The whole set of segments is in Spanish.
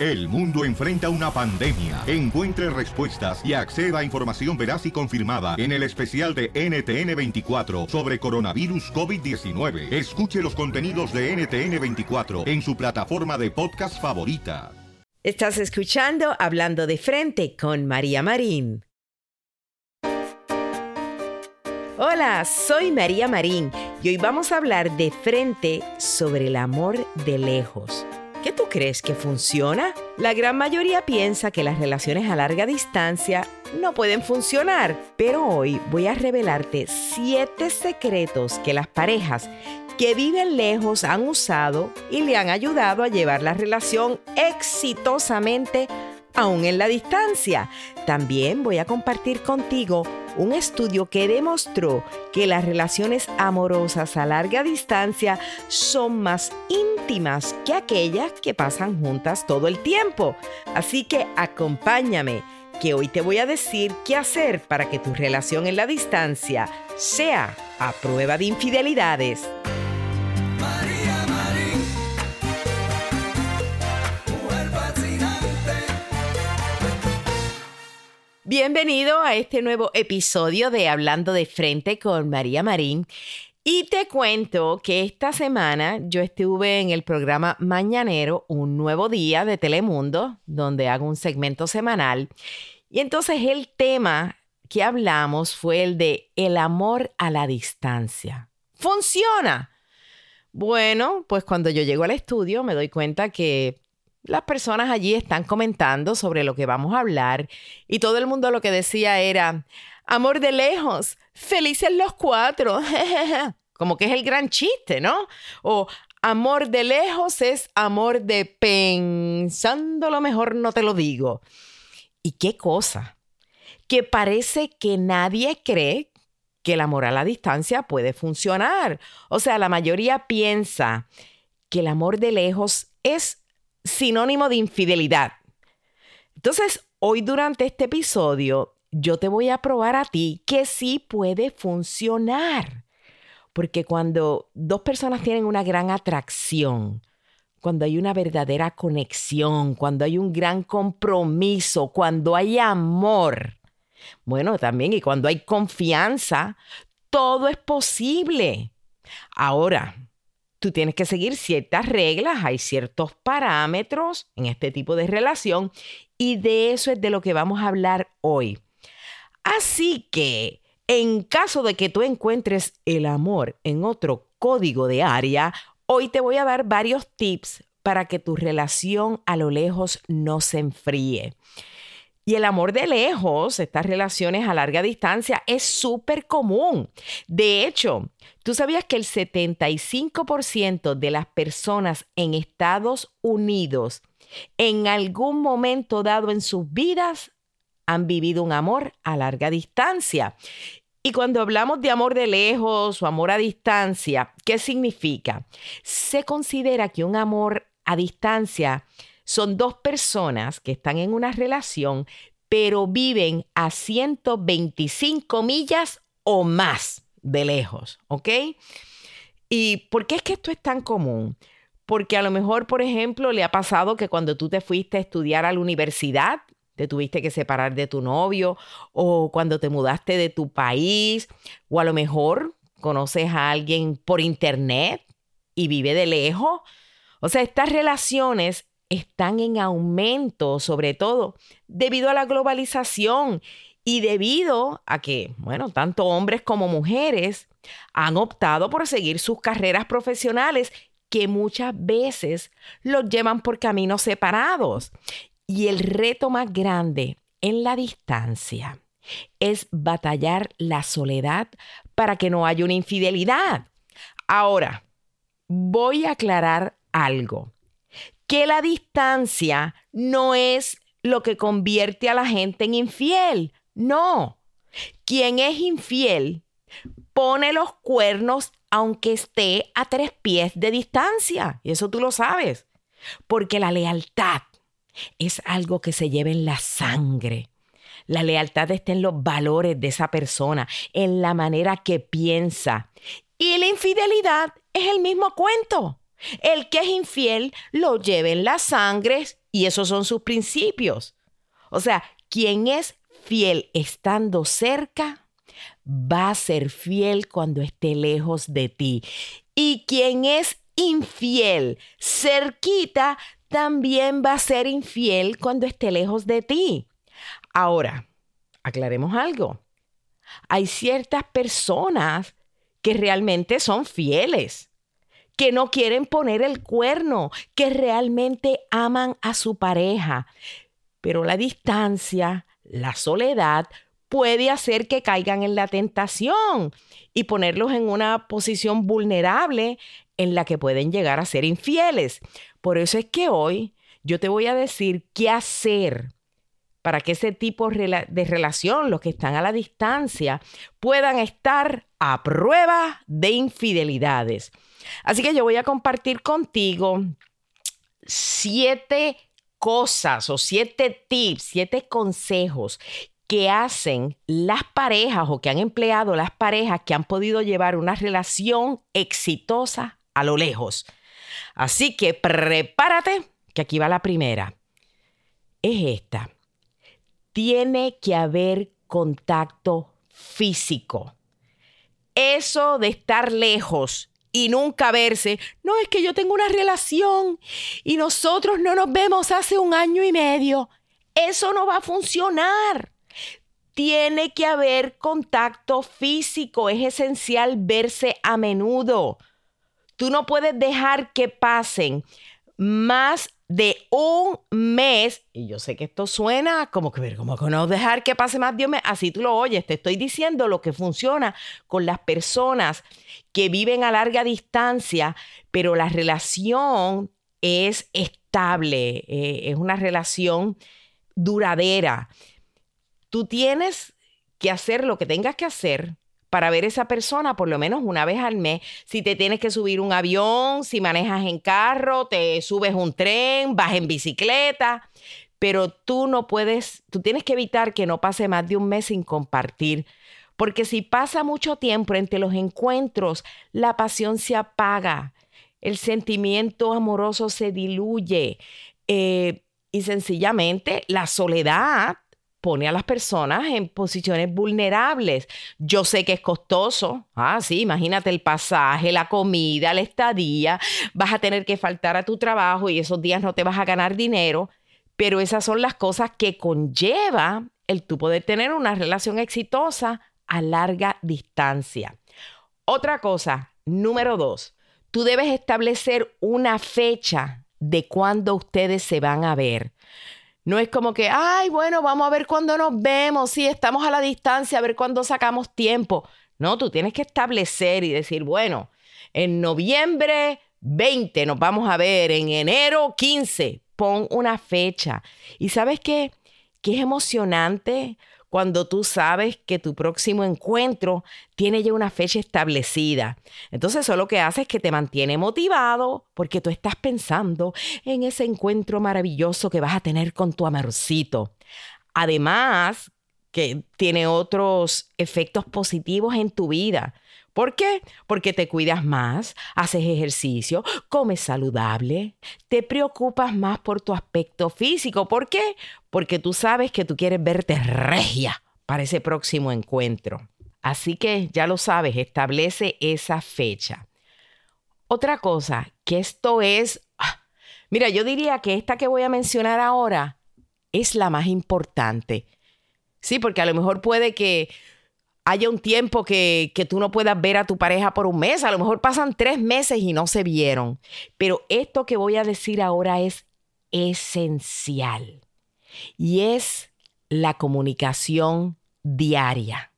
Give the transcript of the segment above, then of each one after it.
El mundo enfrenta una pandemia. Encuentre respuestas y acceda a información veraz y confirmada en el especial de NTN24 sobre coronavirus COVID-19. Escuche los contenidos de NTN24 en su plataforma de podcast favorita. Estás escuchando Hablando de Frente con María Marín. Hola, soy María Marín y hoy vamos a hablar de frente sobre el amor de lejos. ¿Qué tú crees que funciona? La gran mayoría piensa que las relaciones a larga distancia no pueden funcionar, pero hoy voy a revelarte siete secretos que las parejas que viven lejos han usado y le han ayudado a llevar la relación exitosamente aún en la distancia. También voy a compartir contigo un estudio que demostró que las relaciones amorosas a larga distancia son más íntimas que aquellas que pasan juntas todo el tiempo. Así que acompáñame, que hoy te voy a decir qué hacer para que tu relación en la distancia sea a prueba de infidelidades. Bienvenido a este nuevo episodio de Hablando de Frente con María Marín. Y te cuento que esta semana yo estuve en el programa Mañanero, un nuevo día de Telemundo, donde hago un segmento semanal. Y entonces el tema que hablamos fue el de el amor a la distancia. ¿Funciona? Bueno, pues cuando yo llego al estudio me doy cuenta que las personas allí están comentando sobre lo que vamos a hablar y todo el mundo lo que decía era, amor de lejos, felices los cuatro, como que es el gran chiste, ¿no? O amor de lejos es amor de pensando lo mejor no te lo digo. ¿Y qué cosa? Que parece que nadie cree que el amor a la distancia puede funcionar. O sea, la mayoría piensa que el amor de lejos es sinónimo de infidelidad. Entonces, hoy durante este episodio, yo te voy a probar a ti que sí puede funcionar. Porque cuando dos personas tienen una gran atracción, cuando hay una verdadera conexión, cuando hay un gran compromiso, cuando hay amor, bueno, también y cuando hay confianza, todo es posible. Ahora, tú tienes que seguir ciertas reglas, hay ciertos parámetros en este tipo de relación y de eso es de lo que vamos a hablar hoy. Así que, en caso de que tú encuentres el amor en otro código de área, hoy te voy a dar varios tips para que tu relación a lo lejos no se enfríe. Y el amor de lejos, estas relaciones a larga distancia, es súper común. De hecho, ¿tú sabías que el 75% de las personas en Estados Unidos en algún momento dado en sus vidas han vivido un amor a larga distancia? Y cuando hablamos de amor de lejos o amor a distancia, ¿qué significa? Se considera que un amor a distancia son dos personas que están en una relación, pero viven a 125 millas o más de lejos, ¿ok? ¿Y por qué es que esto es tan común? Porque a lo mejor, por ejemplo, le ha pasado que cuando tú te fuiste a estudiar a la universidad, te tuviste que separar de tu novio, o cuando te mudaste de tu país, o a lo mejor conoces a alguien por internet y vive de lejos. O sea, estas relaciones están en aumento, sobre todo debido a la globalización y debido a que, bueno, tanto hombres como mujeres han optado por seguir sus carreras profesionales que muchas veces los llevan por caminos separados. Y el reto más grande en la distancia es batallar la soledad para que no haya una infidelidad. Ahora, voy a aclarar algo, que la distancia no es lo que convierte a la gente en infiel, no. Quien es infiel pone los cuernos aunque esté a tres pies de distancia, y eso tú lo sabes, porque la lealtad es algo que se lleva en la sangre. La lealtad está en los valores de esa persona, en la manera que piensa. Y la infidelidad es el mismo cuento. El que es infiel lo lleva en la sangre y esos son sus principios. O sea, quien es fiel estando cerca, va a ser fiel cuando esté lejos de ti. Y quien es infiel cerquita, también va a ser infiel cuando esté lejos de ti. Ahora, aclaremos algo. Hay ciertas personas que realmente son fieles, que no quieren poner el cuerno, que realmente aman a su pareja. Pero la distancia, la soledad, puede hacer que caigan en la tentación y ponerlos en una posición vulnerable en la que pueden llegar a ser infieles. Por eso es que hoy yo te voy a decir qué hacer para que ese tipo de relación, los que están a la distancia, puedan estar a prueba de infidelidades. Así que yo voy a compartir contigo siete cosas o siete tips, siete consejos que hacen las parejas o que han empleado las parejas que han podido llevar una relación exitosa a lo lejos. Así que prepárate, que aquí va la primera. Es esta tiene que haber contacto físico. Eso de estar lejos y nunca verse, no es que yo tengo una relación y nosotros no nos vemos hace un año y medio. Eso no va a funcionar. Tiene que haber contacto físico, es esencial verse a menudo. Tú no puedes dejar que pasen más de un mes, y yo sé que esto suena como que, como que no dejar que pase más un mes, así tú lo oyes, te estoy diciendo lo que funciona con las personas que viven a larga distancia, pero la relación es estable, eh, es una relación duradera. Tú tienes que hacer lo que tengas que hacer para ver esa persona por lo menos una vez al mes. Si te tienes que subir un avión, si manejas en carro, te subes un tren, vas en bicicleta, pero tú no puedes, tú tienes que evitar que no pase más de un mes sin compartir. Porque si pasa mucho tiempo entre los encuentros, la pasión se apaga, el sentimiento amoroso se diluye eh, y sencillamente la soledad pone a las personas en posiciones vulnerables. Yo sé que es costoso. Ah, sí, imagínate el pasaje, la comida, la estadía. Vas a tener que faltar a tu trabajo y esos días no te vas a ganar dinero. Pero esas son las cosas que conlleva el tú poder tener una relación exitosa a larga distancia. Otra cosa, número dos, tú debes establecer una fecha de cuándo ustedes se van a ver. No es como que, ay, bueno, vamos a ver cuándo nos vemos, sí, estamos a la distancia, a ver cuándo sacamos tiempo. No, tú tienes que establecer y decir, bueno, en noviembre 20 nos vamos a ver, en enero 15, pon una fecha. ¿Y sabes qué? Que es emocionante cuando tú sabes que tu próximo encuentro tiene ya una fecha establecida. Entonces eso lo que hace es que te mantiene motivado porque tú estás pensando en ese encuentro maravilloso que vas a tener con tu amorcito. Además, que tiene otros efectos positivos en tu vida. ¿Por qué? Porque te cuidas más, haces ejercicio, comes saludable, te preocupas más por tu aspecto físico. ¿Por qué? Porque tú sabes que tú quieres verte regia para ese próximo encuentro. Así que ya lo sabes, establece esa fecha. Otra cosa, que esto es Mira, yo diría que esta que voy a mencionar ahora es la más importante. Sí, porque a lo mejor puede que haya un tiempo que, que, tú no puedas ver a tu pareja por un mes, a lo mejor pasan tres meses y no se vieron. Pero esto que voy a decir ahora es esencial y es la comunicación diaria.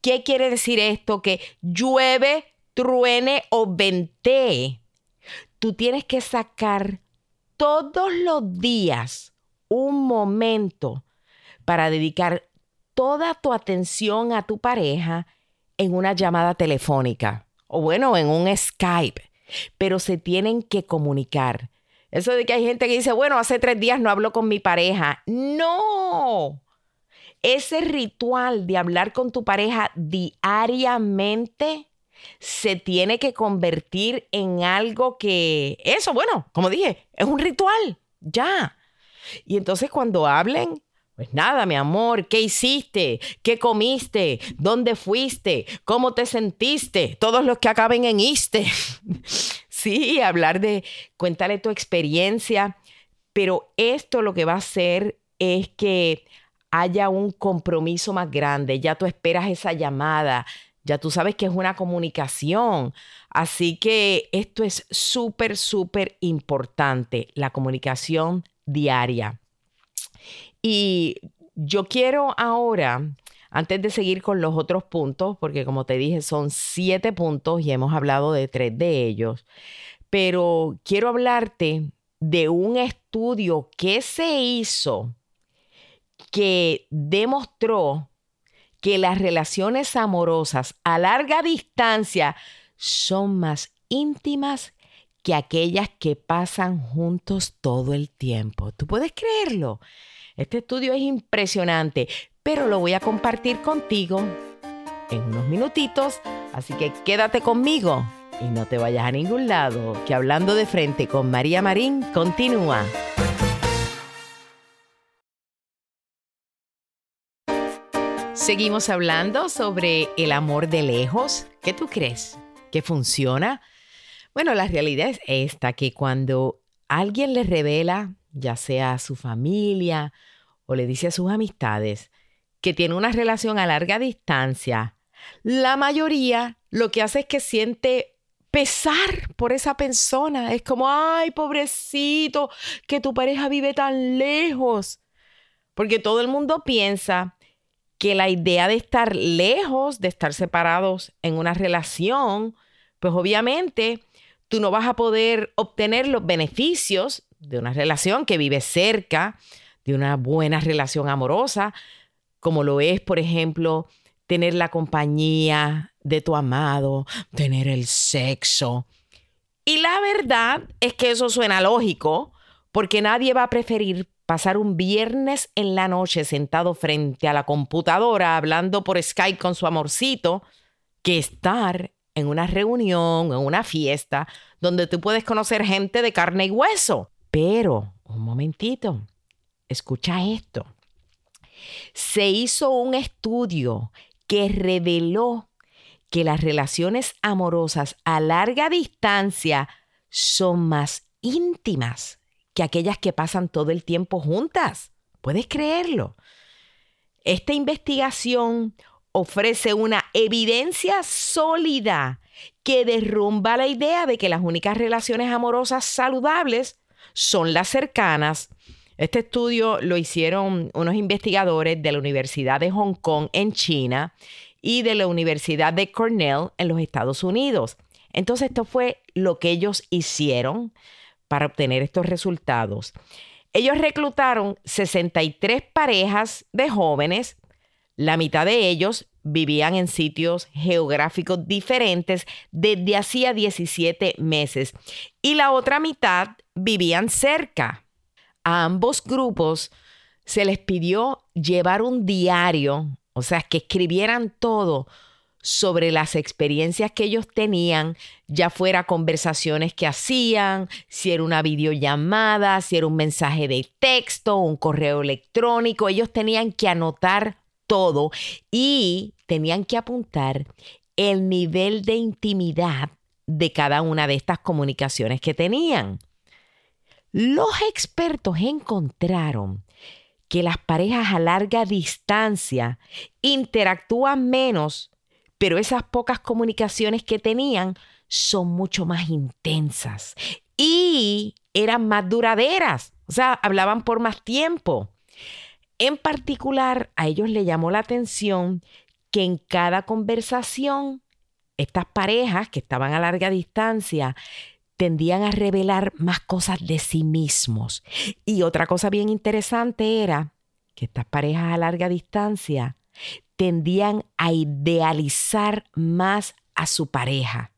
¿Qué quiere decir esto? Que llueve, truene o ventee. Tú tienes que sacar todos los días un momento para dedicar toda tu atención a tu pareja en una llamada telefónica o bueno, en un Skype, pero se tienen que comunicar. Eso de que hay gente que dice, bueno, hace tres días no hablo con mi pareja. No. Ese ritual de hablar con tu pareja diariamente se tiene que convertir en algo que, eso, bueno, como dije, es un ritual, ya. Y entonces cuando hablen, pues nada, mi amor, ¿qué hiciste? ¿Qué comiste? ¿Dónde fuiste? ¿Cómo te sentiste? Todos los que acaben en iste. sí, hablar de, cuéntale tu experiencia, pero esto lo que va a hacer es que haya un compromiso más grande, ya tú esperas esa llamada, ya tú sabes que es una comunicación. Así que esto es súper, súper importante, la comunicación diaria. Y yo quiero ahora, antes de seguir con los otros puntos, porque como te dije, son siete puntos y hemos hablado de tres de ellos, pero quiero hablarte de un estudio que se hizo que demostró que las relaciones amorosas a larga distancia son más íntimas que aquellas que pasan juntos todo el tiempo. ¿Tú puedes creerlo? Este estudio es impresionante, pero lo voy a compartir contigo en unos minutitos, así que quédate conmigo y no te vayas a ningún lado, que hablando de frente con María Marín continúa. Seguimos hablando sobre el amor de lejos. ¿Qué tú crees? ¿Que funciona? Bueno, la realidad es esta, que cuando alguien le revela ya sea a su familia o le dice a sus amistades que tiene una relación a larga distancia, la mayoría lo que hace es que siente pesar por esa persona. Es como, ay, pobrecito, que tu pareja vive tan lejos. Porque todo el mundo piensa que la idea de estar lejos, de estar separados en una relación, pues obviamente tú no vas a poder obtener los beneficios de una relación que vive cerca, de una buena relación amorosa, como lo es, por ejemplo, tener la compañía de tu amado, tener el sexo. Y la verdad es que eso suena lógico, porque nadie va a preferir pasar un viernes en la noche sentado frente a la computadora hablando por Skype con su amorcito que estar en una reunión, en una fiesta, donde tú puedes conocer gente de carne y hueso. Pero, un momentito, escucha esto. Se hizo un estudio que reveló que las relaciones amorosas a larga distancia son más íntimas que aquellas que pasan todo el tiempo juntas. ¿Puedes creerlo? Esta investigación ofrece una evidencia sólida que derrumba la idea de que las únicas relaciones amorosas saludables son las cercanas. Este estudio lo hicieron unos investigadores de la Universidad de Hong Kong en China y de la Universidad de Cornell en los Estados Unidos. Entonces esto fue lo que ellos hicieron para obtener estos resultados. Ellos reclutaron 63 parejas de jóvenes, la mitad de ellos vivían en sitios geográficos diferentes desde hacía 17 meses y la otra mitad vivían cerca. A ambos grupos se les pidió llevar un diario, o sea, que escribieran todo sobre las experiencias que ellos tenían, ya fuera conversaciones que hacían, si era una videollamada, si era un mensaje de texto, un correo electrónico, ellos tenían que anotar todo y tenían que apuntar el nivel de intimidad de cada una de estas comunicaciones que tenían. Los expertos encontraron que las parejas a larga distancia interactúan menos, pero esas pocas comunicaciones que tenían son mucho más intensas y eran más duraderas, o sea, hablaban por más tiempo. En particular, a ellos le llamó la atención que en cada conversación, estas parejas que estaban a larga distancia tendían a revelar más cosas de sí mismos. Y otra cosa bien interesante era que estas parejas a larga distancia tendían a idealizar más a su pareja.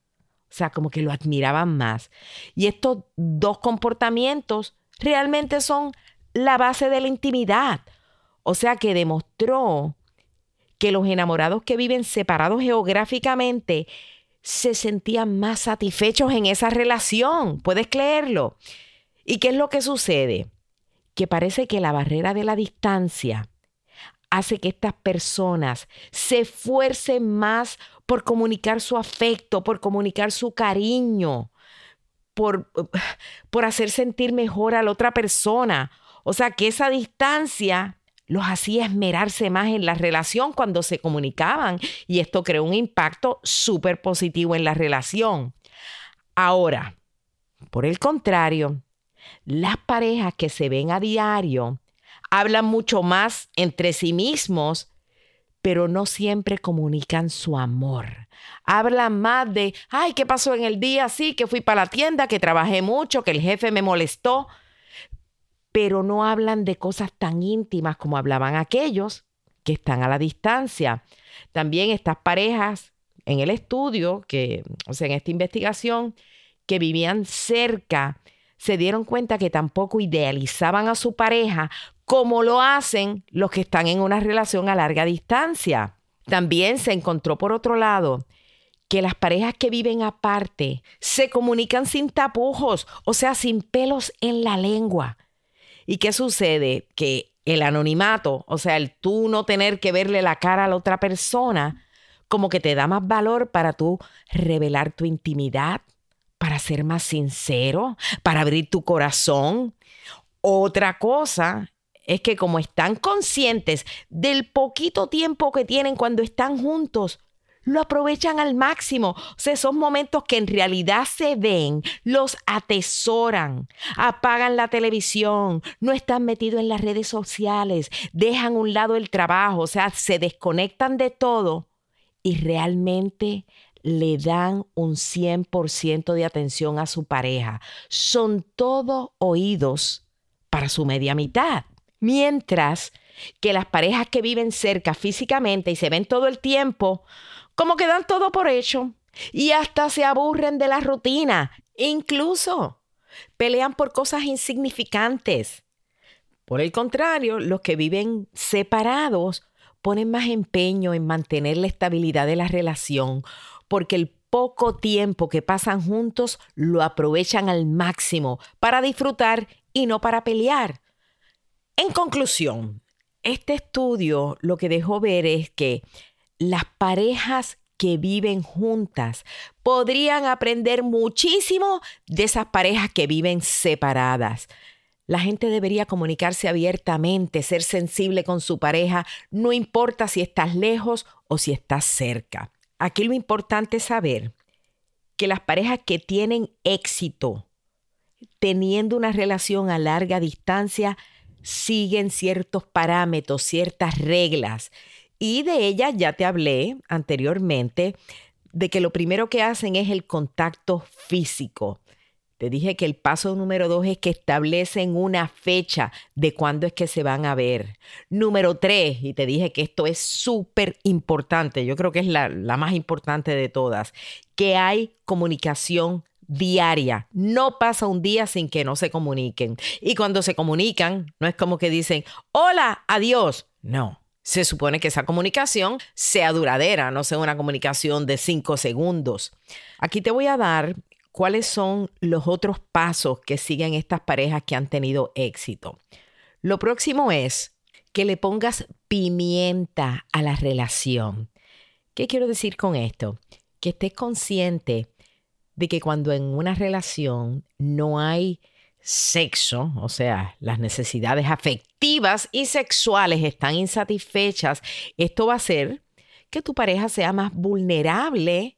O sea, como que lo admiraban más. Y estos dos comportamientos realmente son la base de la intimidad. O sea, que demostró que los enamorados que viven separados geográficamente se sentían más satisfechos en esa relación. ¿Puedes creerlo? ¿Y qué es lo que sucede? Que parece que la barrera de la distancia hace que estas personas se esfuercen más por comunicar su afecto, por comunicar su cariño, por, por hacer sentir mejor a la otra persona. O sea, que esa distancia los hacía esmerarse más en la relación cuando se comunicaban y esto creó un impacto súper positivo en la relación. Ahora, por el contrario, las parejas que se ven a diario hablan mucho más entre sí mismos, pero no siempre comunican su amor. Hablan más de, ay, ¿qué pasó en el día? Sí, que fui para la tienda, que trabajé mucho, que el jefe me molestó pero no hablan de cosas tan íntimas como hablaban aquellos que están a la distancia. También estas parejas en el estudio, que, o sea, en esta investigación, que vivían cerca, se dieron cuenta que tampoco idealizaban a su pareja como lo hacen los que están en una relación a larga distancia. También se encontró por otro lado que las parejas que viven aparte se comunican sin tapujos, o sea, sin pelos en la lengua. ¿Y qué sucede? Que el anonimato, o sea, el tú no tener que verle la cara a la otra persona, como que te da más valor para tú revelar tu intimidad, para ser más sincero, para abrir tu corazón. Otra cosa es que como están conscientes del poquito tiempo que tienen cuando están juntos, lo aprovechan al máximo. O sea, esos momentos que en realidad se ven, los atesoran, apagan la televisión, no están metidos en las redes sociales, dejan a un lado el trabajo, o sea, se desconectan de todo y realmente le dan un 100% de atención a su pareja. Son todos oídos para su media mitad. Mientras que las parejas que viven cerca físicamente y se ven todo el tiempo, como que dan todo por hecho y hasta se aburren de la rutina. Incluso pelean por cosas insignificantes. Por el contrario, los que viven separados ponen más empeño en mantener la estabilidad de la relación porque el poco tiempo que pasan juntos lo aprovechan al máximo para disfrutar y no para pelear. En conclusión, este estudio lo que dejó ver es que las parejas que viven juntas podrían aprender muchísimo de esas parejas que viven separadas. La gente debería comunicarse abiertamente, ser sensible con su pareja, no importa si estás lejos o si estás cerca. Aquí lo importante es saber que las parejas que tienen éxito teniendo una relación a larga distancia siguen ciertos parámetros, ciertas reglas y de ellas ya te hablé anteriormente, de que lo primero que hacen es el contacto físico. Te dije que el paso número dos es que establecen una fecha de cuándo es que se van a ver. Número tres, y te dije que esto es súper importante, yo creo que es la, la más importante de todas, que hay comunicación diaria. No pasa un día sin que no se comuniquen. Y cuando se comunican, no es como que dicen, hola, adiós. No, se supone que esa comunicación sea duradera, no sea una comunicación de cinco segundos. Aquí te voy a dar cuáles son los otros pasos que siguen estas parejas que han tenido éxito. Lo próximo es que le pongas pimienta a la relación. ¿Qué quiero decir con esto? Que estés consciente de que cuando en una relación no hay sexo, o sea, las necesidades afectivas y sexuales están insatisfechas, esto va a hacer que tu pareja sea más vulnerable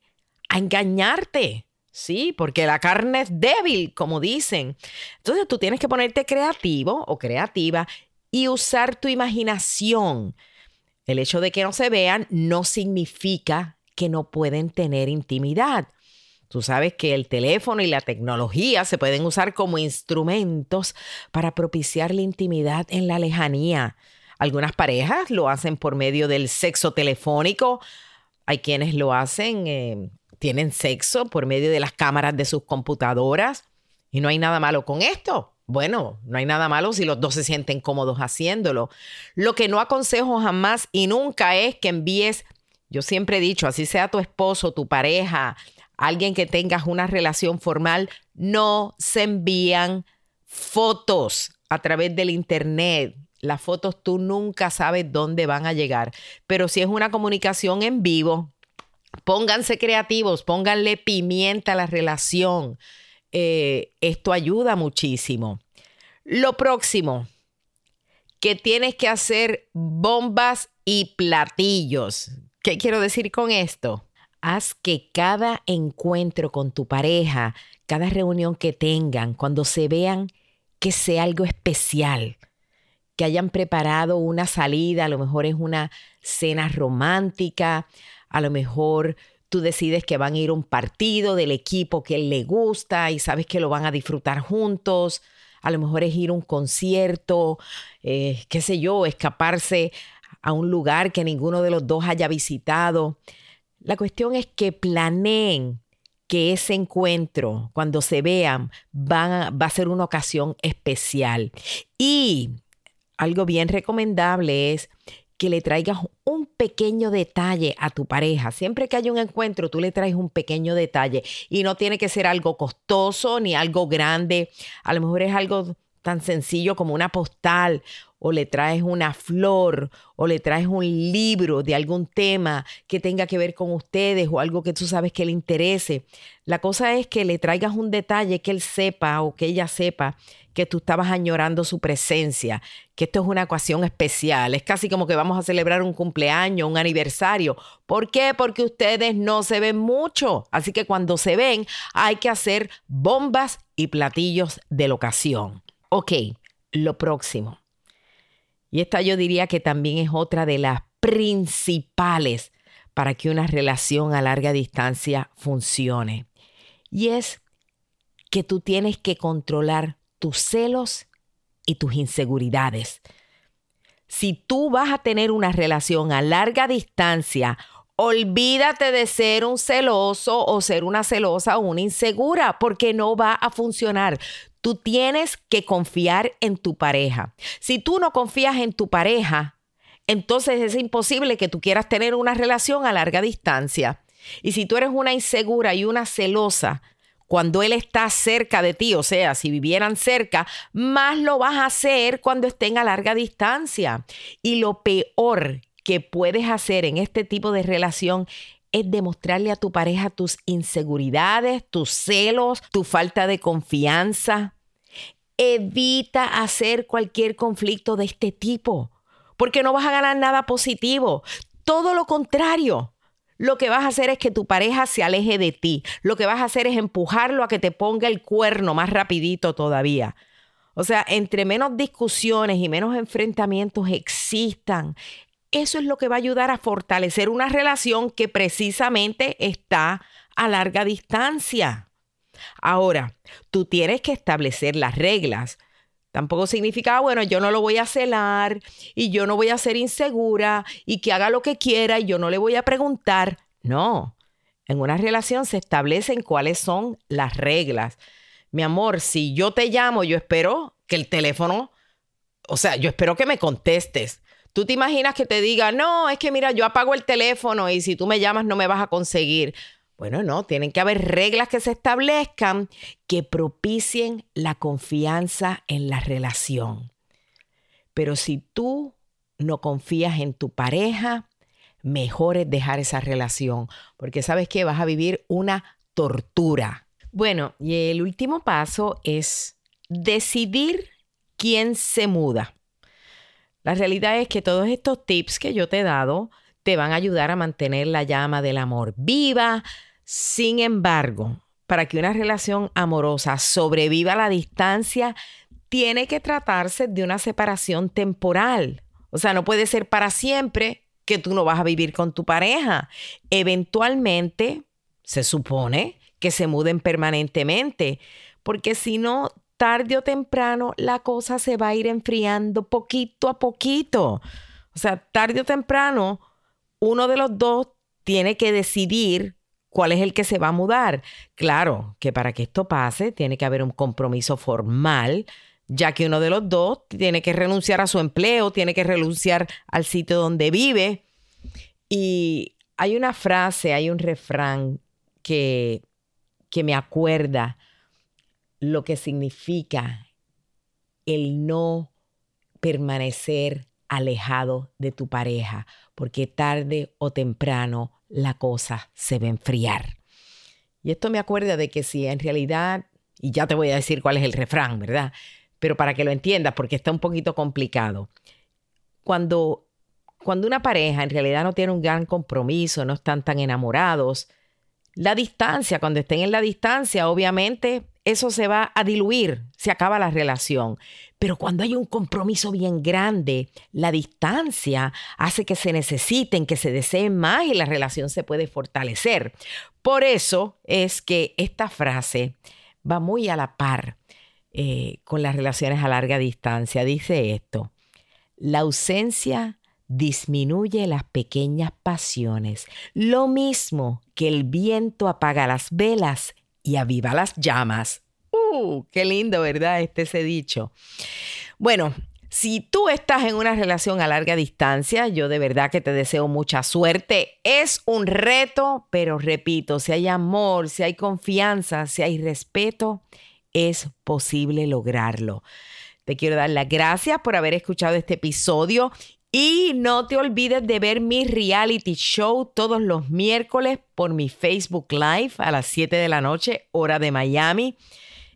a engañarte. Sí, porque la carne es débil, como dicen. Entonces tú tienes que ponerte creativo o creativa y usar tu imaginación. El hecho de que no se vean no significa que no pueden tener intimidad. Tú sabes que el teléfono y la tecnología se pueden usar como instrumentos para propiciar la intimidad en la lejanía. Algunas parejas lo hacen por medio del sexo telefónico. Hay quienes lo hacen, eh, tienen sexo por medio de las cámaras de sus computadoras. Y no hay nada malo con esto. Bueno, no hay nada malo si los dos se sienten cómodos haciéndolo. Lo que no aconsejo jamás y nunca es que envíes, yo siempre he dicho, así sea tu esposo, tu pareja, alguien que tengas una relación formal, no se envían fotos a través del internet. Las fotos tú nunca sabes dónde van a llegar, pero si es una comunicación en vivo, pónganse creativos, pónganle pimienta a la relación. Eh, esto ayuda muchísimo. Lo próximo, que tienes que hacer bombas y platillos. ¿Qué quiero decir con esto? Haz que cada encuentro con tu pareja, cada reunión que tengan, cuando se vean, que sea algo especial, que hayan preparado una salida, a lo mejor es una cena romántica, a lo mejor tú decides que van a ir a un partido del equipo que él le gusta y sabes que lo van a disfrutar juntos, a lo mejor es ir a un concierto, eh, qué sé yo, escaparse a un lugar que ninguno de los dos haya visitado. La cuestión es que planeen que ese encuentro, cuando se vean, va a ser una ocasión especial. Y algo bien recomendable es que le traigas un pequeño detalle a tu pareja. Siempre que haya un encuentro, tú le traes un pequeño detalle y no tiene que ser algo costoso ni algo grande. A lo mejor es algo tan sencillo como una postal o le traes una flor o le traes un libro de algún tema que tenga que ver con ustedes o algo que tú sabes que le interese. La cosa es que le traigas un detalle que él sepa o que ella sepa que tú estabas añorando su presencia, que esto es una ocasión especial, es casi como que vamos a celebrar un cumpleaños, un aniversario. ¿Por qué? Porque ustedes no se ven mucho, así que cuando se ven hay que hacer bombas y platillos de la ocasión. Ok, lo próximo. Y esta yo diría que también es otra de las principales para que una relación a larga distancia funcione. Y es que tú tienes que controlar tus celos y tus inseguridades. Si tú vas a tener una relación a larga distancia, olvídate de ser un celoso o ser una celosa o una insegura, porque no va a funcionar. Tú tienes que confiar en tu pareja. Si tú no confías en tu pareja, entonces es imposible que tú quieras tener una relación a larga distancia. Y si tú eres una insegura y una celosa, cuando él está cerca de ti, o sea, si vivieran cerca, más lo vas a hacer cuando estén a larga distancia. Y lo peor que puedes hacer en este tipo de relación es demostrarle a tu pareja tus inseguridades, tus celos, tu falta de confianza. Evita hacer cualquier conflicto de este tipo, porque no vas a ganar nada positivo. Todo lo contrario. Lo que vas a hacer es que tu pareja se aleje de ti. Lo que vas a hacer es empujarlo a que te ponga el cuerno más rapidito todavía. O sea, entre menos discusiones y menos enfrentamientos existan, eso es lo que va a ayudar a fortalecer una relación que precisamente está a larga distancia. Ahora, tú tienes que establecer las reglas. Tampoco significa, ah, bueno, yo no lo voy a celar y yo no voy a ser insegura y que haga lo que quiera y yo no le voy a preguntar. No, en una relación se establecen cuáles son las reglas. Mi amor, si yo te llamo, yo espero que el teléfono, o sea, yo espero que me contestes. Tú te imaginas que te diga, no, es que mira, yo apago el teléfono y si tú me llamas no me vas a conseguir. Bueno, no, tienen que haber reglas que se establezcan que propicien la confianza en la relación. Pero si tú no confías en tu pareja, mejor es dejar esa relación, porque sabes que vas a vivir una tortura. Bueno, y el último paso es decidir quién se muda. La realidad es que todos estos tips que yo te he dado te van a ayudar a mantener la llama del amor viva. Sin embargo, para que una relación amorosa sobreviva a la distancia, tiene que tratarse de una separación temporal. O sea, no puede ser para siempre que tú no vas a vivir con tu pareja. Eventualmente, se supone que se muden permanentemente, porque si no, tarde o temprano la cosa se va a ir enfriando poquito a poquito. O sea, tarde o temprano uno de los dos tiene que decidir cuál es el que se va a mudar. Claro que para que esto pase tiene que haber un compromiso formal, ya que uno de los dos tiene que renunciar a su empleo, tiene que renunciar al sitio donde vive. Y hay una frase, hay un refrán que, que me acuerda lo que significa el no permanecer alejado de tu pareja, porque tarde o temprano la cosa se va a enfriar. Y esto me acuerda de que si en realidad, y ya te voy a decir cuál es el refrán, ¿verdad? Pero para que lo entiendas, porque está un poquito complicado. Cuando, cuando una pareja en realidad no tiene un gran compromiso, no están tan enamorados, la distancia, cuando estén en la distancia, obviamente eso se va a diluir, se acaba la relación. Pero cuando hay un compromiso bien grande, la distancia hace que se necesiten, que se deseen más y la relación se puede fortalecer. Por eso es que esta frase va muy a la par eh, con las relaciones a larga distancia. Dice esto, la ausencia disminuye las pequeñas pasiones, lo mismo que el viento apaga las velas y aviva las llamas. ¡Uh! ¡Qué lindo, ¿verdad? Este se dicho. Bueno, si tú estás en una relación a larga distancia, yo de verdad que te deseo mucha suerte. Es un reto, pero repito, si hay amor, si hay confianza, si hay respeto, es posible lograrlo. Te quiero dar las gracias por haber escuchado este episodio y no te olvides de ver mi reality show todos los miércoles por mi Facebook Live a las 7 de la noche, hora de Miami.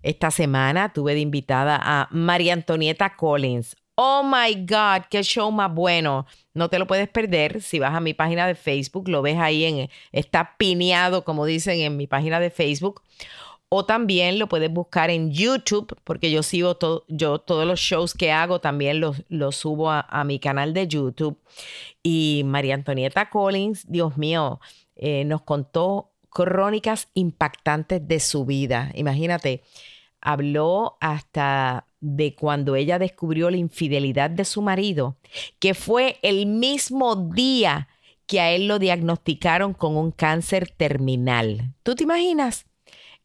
Esta semana tuve de invitada a María Antonieta Collins. Oh my God, qué show más bueno. No te lo puedes perder. Si vas a mi página de Facebook, lo ves ahí en, está pineado, como dicen en mi página de Facebook. O también lo puedes buscar en YouTube, porque yo sigo yo todos los shows que hago también los, los subo a, mi canal de YouTube. Y María Antonieta Collins, Dios mío, eh, nos contó crónicas impactantes de su vida. Imagínate, habló hasta de cuando ella descubrió la infidelidad de su marido, que fue el mismo día que a él lo diagnosticaron con un cáncer terminal. ¿Tú te imaginas?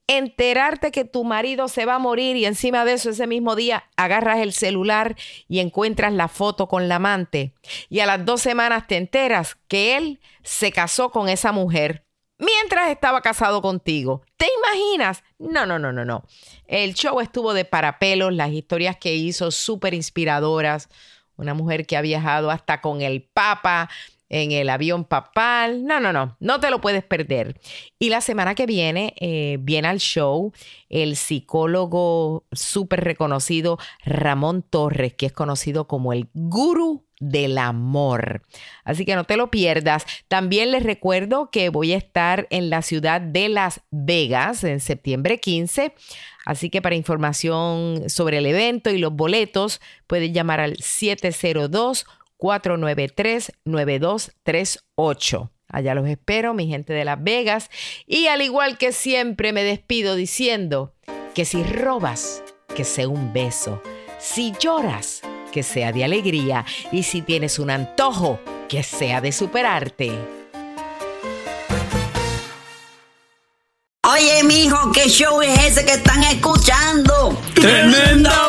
Enterarte que tu marido se va a morir y encima de eso ese mismo día agarras el celular y encuentras la foto con la amante y a las dos semanas te enteras que él se casó con esa mujer mientras estaba casado contigo. ¿Te imaginas? No, no, no, no, no. El show estuvo de parapelos, las historias que hizo súper inspiradoras. Una mujer que ha viajado hasta con el Papa, en el avión papal. No, no, no, no te lo puedes perder. Y la semana que viene eh, viene al show el psicólogo súper reconocido Ramón Torres, que es conocido como el guru del amor. Así que no te lo pierdas. También les recuerdo que voy a estar en la ciudad de Las Vegas en septiembre 15. Así que para información sobre el evento y los boletos, puedes llamar al 702 493-9238. Allá los espero, mi gente de Las Vegas. Y al igual que siempre me despido diciendo que si robas, que sea un beso. Si lloras, que sea de alegría. Y si tienes un antojo, que sea de superarte. Oye, mijo, ¿qué show es ese que están escuchando? ¡Tremenda,